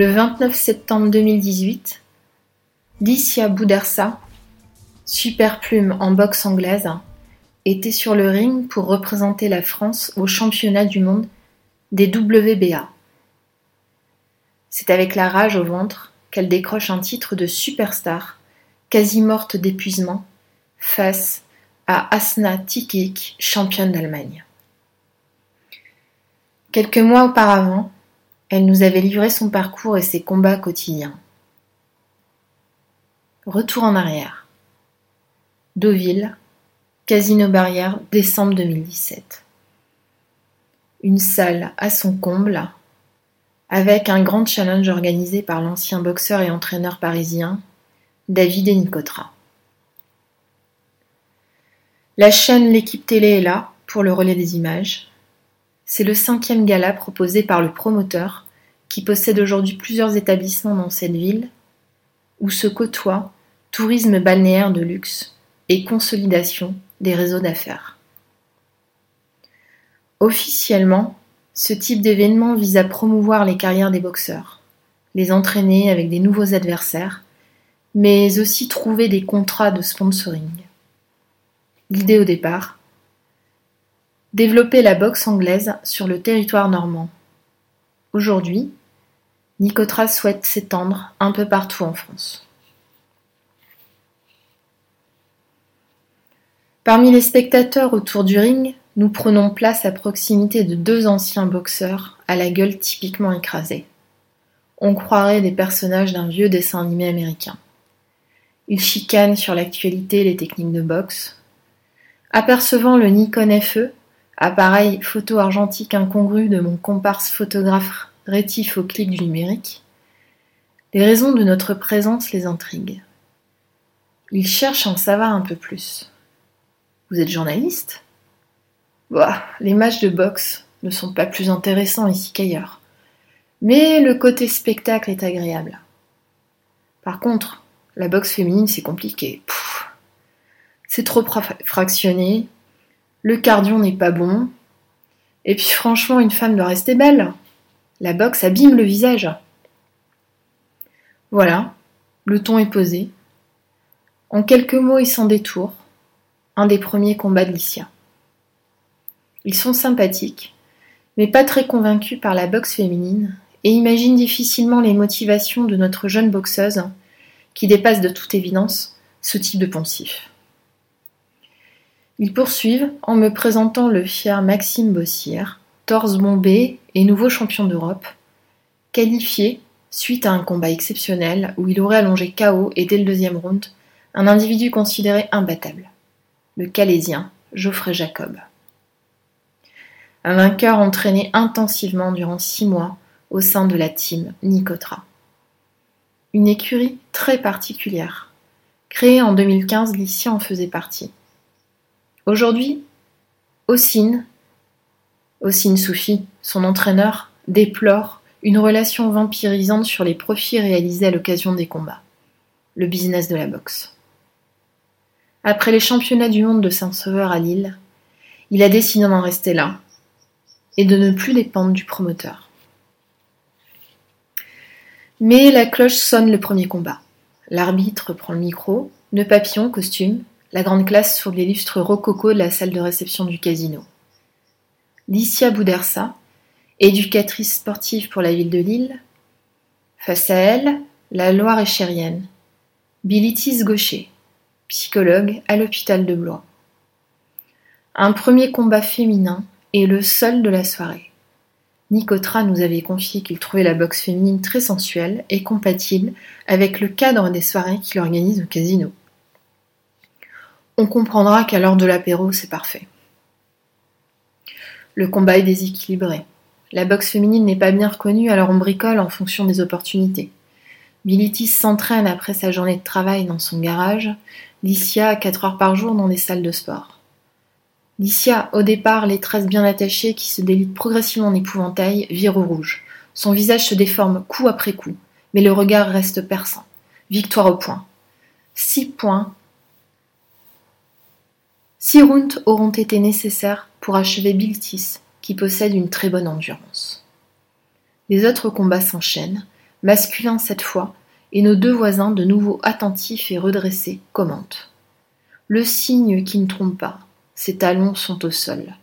Le 29 septembre 2018, Licia Boudersa, super plume en boxe anglaise, était sur le ring pour représenter la France au championnat du monde des WBA. C'est avec la rage au ventre qu'elle décroche un titre de superstar, quasi morte d'épuisement, face à Asna Tikik, championne d'Allemagne. Quelques mois auparavant, elle nous avait livré son parcours et ses combats quotidiens. Retour en arrière. Deauville, Casino Barrière, décembre 2017. Une salle à son comble, avec un grand challenge organisé par l'ancien boxeur et entraîneur parisien, David Nicotra. La chaîne L'équipe télé est là pour le relais des images. C'est le cinquième gala proposé par le promoteur qui possède aujourd'hui plusieurs établissements dans cette ville où se côtoient tourisme balnéaire de luxe et consolidation des réseaux d'affaires. Officiellement, ce type d'événement vise à promouvoir les carrières des boxeurs, les entraîner avec des nouveaux adversaires, mais aussi trouver des contrats de sponsoring. L'idée au départ Développer la boxe anglaise sur le territoire normand. Aujourd'hui, Nicotra souhaite s'étendre un peu partout en France. Parmi les spectateurs autour du ring, nous prenons place à proximité de deux anciens boxeurs à la gueule typiquement écrasée. On croirait des personnages d'un vieux dessin animé américain. Ils chicanent sur l'actualité et les techniques de boxe. Apercevant le Nikon FE, appareil photo argentique incongru de mon comparse photographe rétif au clic du numérique, les raisons de notre présence les intriguent. Ils cherchent à en savoir un peu plus. Vous êtes journaliste? Bah, les matchs de boxe ne sont pas plus intéressants ici qu'ailleurs. Mais le côté spectacle est agréable. Par contre, la boxe féminine, c'est compliqué. C'est trop fractionné. Le cardio n'est pas bon. Et puis franchement, une femme doit rester belle. La boxe abîme le visage. Voilà, le ton est posé. En quelques mots et sans détour, un des premiers combats de Licia. Ils sont sympathiques, mais pas très convaincus par la boxe féminine, et imaginent difficilement les motivations de notre jeune boxeuse, qui dépasse de toute évidence ce type de poncif. Ils poursuivent en me présentant le fier Maxime Bossière, torse bombé et nouveau champion d'Europe, qualifié suite à un combat exceptionnel où il aurait allongé KO et dès le deuxième round un individu considéré imbattable, le Calésien Geoffrey Jacob un vainqueur entraîné intensivement durant six mois au sein de la team Nicotra. Une écurie très particulière. Créée en 2015, Licia en faisait partie. Aujourd'hui, Ossine, Ossine Soufi, son entraîneur, déplore une relation vampirisante sur les profits réalisés à l'occasion des combats. Le business de la boxe. Après les championnats du monde de Saint-Sauveur à Lille, il a décidé d'en rester là et de ne plus dépendre du promoteur. Mais la cloche sonne le premier combat. L'arbitre prend le micro, nœud papillon, costume, la grande classe sur les lustres rococo de la salle de réception du casino. Licia Boudersa, éducatrice sportive pour la ville de Lille. Face à elle, la Loire échérienne. Bilitis Gaucher, psychologue à l'hôpital de Blois. Un premier combat féminin et le seul de la soirée. Nicotra nous avait confié qu'il trouvait la boxe féminine très sensuelle et compatible avec le cadre des soirées qu'il organise au casino. On comprendra qu'à l'heure de l'apéro, c'est parfait. Le combat est déséquilibré. La boxe féminine n'est pas bien reconnue, alors on bricole en fonction des opportunités. Bilitis s'entraîne après sa journée de travail dans son garage, Licia 4 heures par jour dans des salles de sport. Licia, au départ les tresses bien attachées qui se délitent progressivement en épouvantail, vire au rouge. Son visage se déforme coup après coup, mais le regard reste perçant. Victoire au point. Six points. Six rounds auront été nécessaires pour achever Biltis, qui possède une très bonne endurance. Les autres combats s'enchaînent, masculin cette fois, et nos deux voisins, de nouveau attentifs et redressés, commentent. Le signe qui ne trompe pas. Ses talons sont au sol.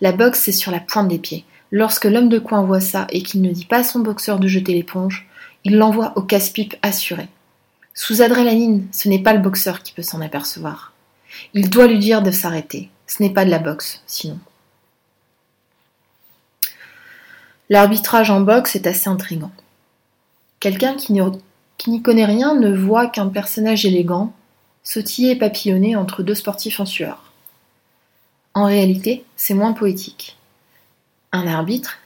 La boxe est sur la pointe des pieds. Lorsque l'homme de coin voit ça et qu'il ne dit pas à son boxeur de jeter l'éponge, il l'envoie au casse-pipe assuré. Sous adrénaline, ce n'est pas le boxeur qui peut s'en apercevoir. Il doit lui dire de s'arrêter. Ce n'est pas de la boxe, sinon. L'arbitrage en boxe est assez intrigant. Quelqu'un qui n'y connaît rien ne voit qu'un personnage élégant, sautiller et papillonner entre deux sportifs en sueur. En réalité, c'est moins poétique. Un arbitre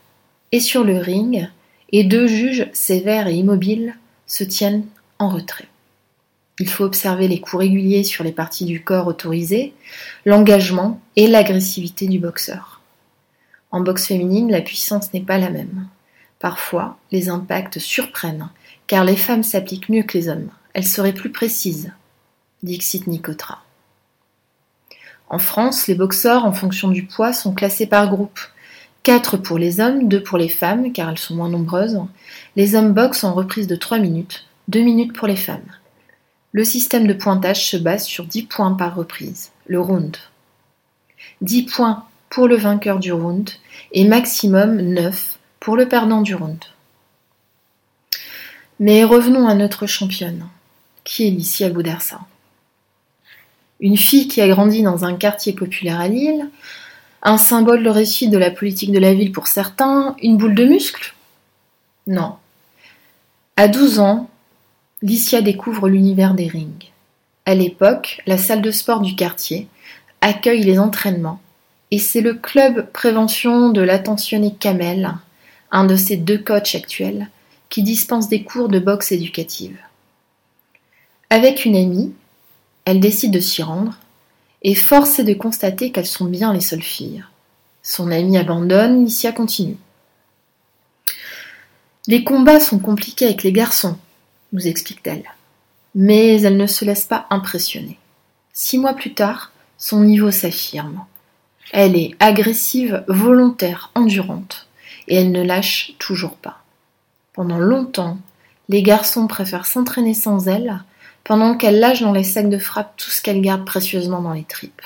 est sur le ring et deux juges sévères et immobiles se tiennent en retrait. Il faut observer les coups réguliers sur les parties du corps autorisées, l'engagement et l'agressivité du boxeur. En boxe féminine, la puissance n'est pas la même. Parfois, les impacts surprennent, car les femmes s'appliquent mieux que les hommes. Elles seraient plus précises, dit Xit Nicotra. En France, les boxeurs, en fonction du poids, sont classés par groupe. Quatre pour les hommes, deux pour les femmes, car elles sont moins nombreuses. Les hommes boxent en reprise de trois minutes, deux minutes pour les femmes. Le système de pointage se base sur 10 points par reprise, le round. 10 points pour le vainqueur du round et maximum 9 pour le perdant du round. Mais revenons à notre championne, qui est Licia Boudersa. Une fille qui a grandi dans un quartier populaire à Lille, un symbole de réussite de la politique de la ville pour certains, une boule de muscle? Non. À 12 ans, Licia découvre l'univers des rings. À l'époque, la salle de sport du quartier accueille les entraînements et c'est le club prévention de l'attentionné Kamel, un de ses deux coachs actuels, qui dispense des cours de boxe éducative. Avec une amie, elle décide de s'y rendre, et force est de constater qu'elles sont bien les seules filles. Son amie abandonne, Licia continue. Les combats sont compliqués avec les garçons, nous explique-t-elle. Mais elle ne se laisse pas impressionner. Six mois plus tard, son niveau s'affirme. Elle est agressive, volontaire, endurante, et elle ne lâche toujours pas. Pendant longtemps, les garçons préfèrent s'entraîner sans elle, pendant qu'elle lâche dans les sacs de frappe tout ce qu'elle garde précieusement dans les tripes.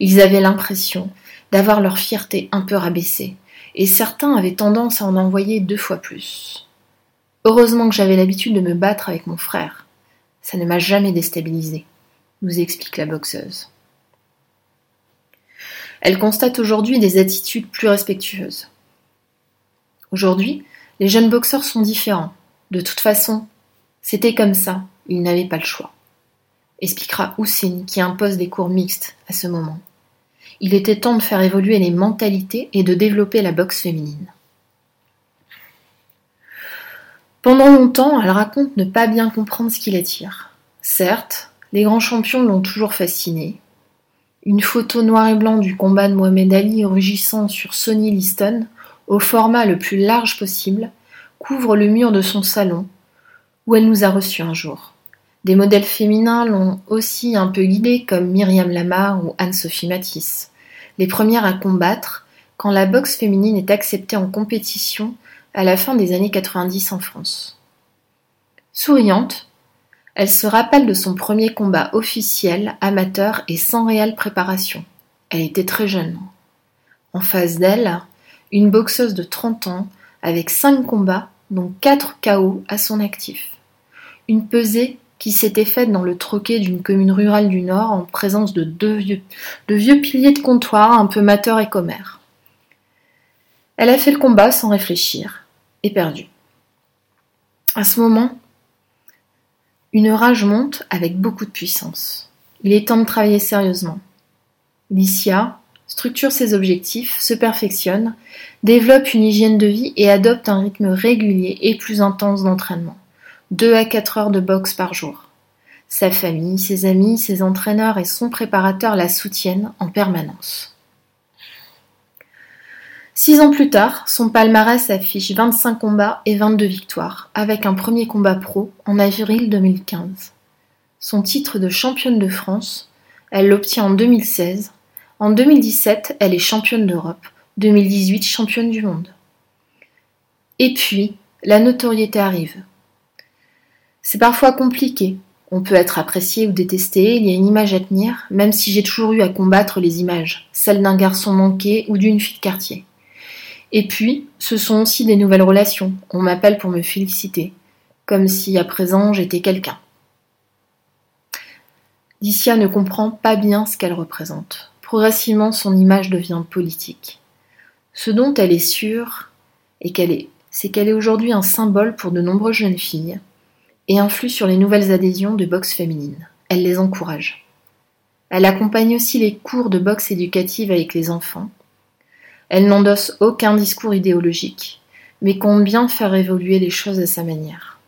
Ils avaient l'impression d'avoir leur fierté un peu rabaissée, et certains avaient tendance à en envoyer deux fois plus. Heureusement que j'avais l'habitude de me battre avec mon frère. Ça ne m'a jamais déstabilisé, nous explique la boxeuse. Elle constate aujourd'hui des attitudes plus respectueuses. Aujourd'hui, les jeunes boxeurs sont différents. De toute façon, c'était comme ça, ils n'avaient pas le choix. Expliquera Houssine qui impose des cours mixtes à ce moment. Il était temps de faire évoluer les mentalités et de développer la boxe féminine. Pendant longtemps, elle raconte ne pas bien comprendre ce qui l'attire. Certes, les grands champions l'ont toujours fascinée. Une photo noir et blanc du combat de Mohamed Ali rugissant sur Sonny Liston, au format le plus large possible, couvre le mur de son salon, où elle nous a reçus un jour. Des modèles féminins l'ont aussi un peu guidée, comme Myriam Lamar ou Anne-Sophie Matisse, les premières à combattre quand la boxe féminine est acceptée en compétition à la fin des années 90 en France. Souriante, elle se rappelle de son premier combat officiel, amateur et sans réelle préparation. Elle était très jeune. En face d'elle, une boxeuse de 30 ans avec 5 combats, dont 4 KO à son actif. Une pesée qui s'était faite dans le troquet d'une commune rurale du Nord en présence de deux vieux, piliers de comptoir un peu mateurs et commères. Elle a fait le combat sans réfléchir, et perdu. À ce moment, une rage monte avec beaucoup de puissance. Il est temps de travailler sérieusement. Licia structure ses objectifs, se perfectionne, développe une hygiène de vie et adopte un rythme régulier et plus intense d'entraînement. Deux à quatre heures de boxe par jour. Sa famille, ses amis, ses entraîneurs et son préparateur la soutiennent en permanence. Six ans plus tard, son palmarès affiche 25 combats et 22 victoires, avec un premier combat pro en avril 2015. Son titre de championne de France, elle l'obtient en 2016. En 2017, elle est championne d'Europe. 2018, championne du monde. Et puis, la notoriété arrive. C'est parfois compliqué. On peut être apprécié ou détesté, il y a une image à tenir, même si j'ai toujours eu à combattre les images, celle d'un garçon manqué ou d'une fille de quartier. Et puis, ce sont aussi des nouvelles relations. On m'appelle pour me féliciter, comme si à présent j'étais quelqu'un. Licia ne comprend pas bien ce qu'elle représente. Progressivement, son image devient politique. Ce dont elle est sûre, et qu'elle est, c'est qu'elle est aujourd'hui un symbole pour de nombreuses jeunes filles et influe sur les nouvelles adhésions de boxe féminine. Elle les encourage. Elle accompagne aussi les cours de boxe éducative avec les enfants. Elle n'endosse aucun discours idéologique, mais compte bien faire évoluer les choses à sa manière.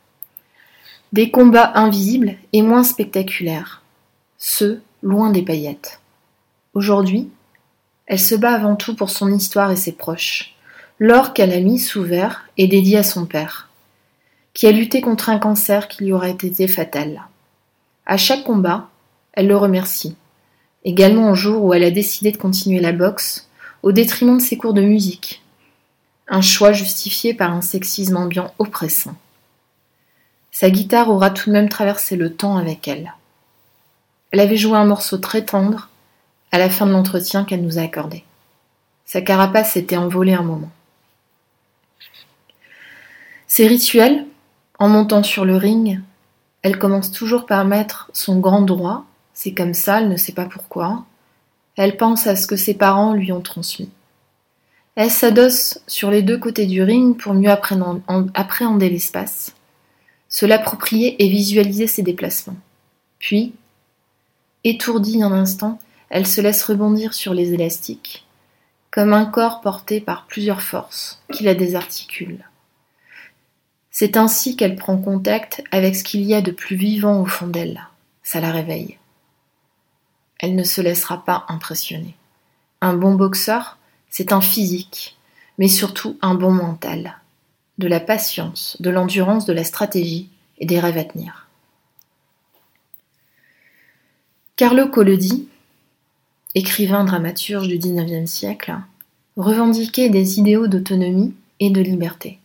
Des combats invisibles et moins spectaculaires, ceux loin des paillettes. Aujourd'hui, elle se bat avant tout pour son histoire et ses proches. L'or qu'elle a mis sous verre est dédié à son père, qui a lutté contre un cancer qui lui aurait été fatal. À chaque combat, elle le remercie. Également au jour où elle a décidé de continuer la boxe, au détriment de ses cours de musique. Un choix justifié par un sexisme ambiant oppressant. Sa guitare aura tout de même traversé le temps avec elle. Elle avait joué un morceau très tendre à la fin de l'entretien qu'elle nous a accordé. Sa carapace s'était envolée un moment. Ses rituels, en montant sur le ring, elle commence toujours par mettre son grand droit, c'est comme ça, elle ne sait pas pourquoi. Elle pense à ce que ses parents lui ont transmis. Elle s'adosse sur les deux côtés du ring pour mieux appréhender l'espace, se l'approprier et visualiser ses déplacements. Puis, Étourdie un instant, elle se laisse rebondir sur les élastiques, comme un corps porté par plusieurs forces qui la désarticulent. C'est ainsi qu'elle prend contact avec ce qu'il y a de plus vivant au fond d'elle. Ça la réveille. Elle ne se laissera pas impressionner. Un bon boxeur, c'est un physique, mais surtout un bon mental. De la patience, de l'endurance, de la stratégie et des rêves à tenir. Carlo Collodi, écrivain dramaturge du XIXe siècle, revendiquait des idéaux d'autonomie et de liberté.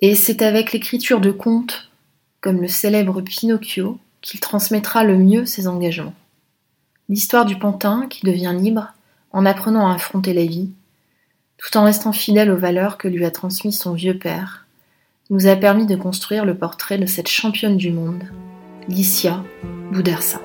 Et c'est avec l'écriture de contes, comme le célèbre Pinocchio, qu'il transmettra le mieux ses engagements. L'histoire du pantin qui devient libre en apprenant à affronter la vie, tout en restant fidèle aux valeurs que lui a transmises son vieux père, nous a permis de construire le portrait de cette championne du monde, Licia Boudersa.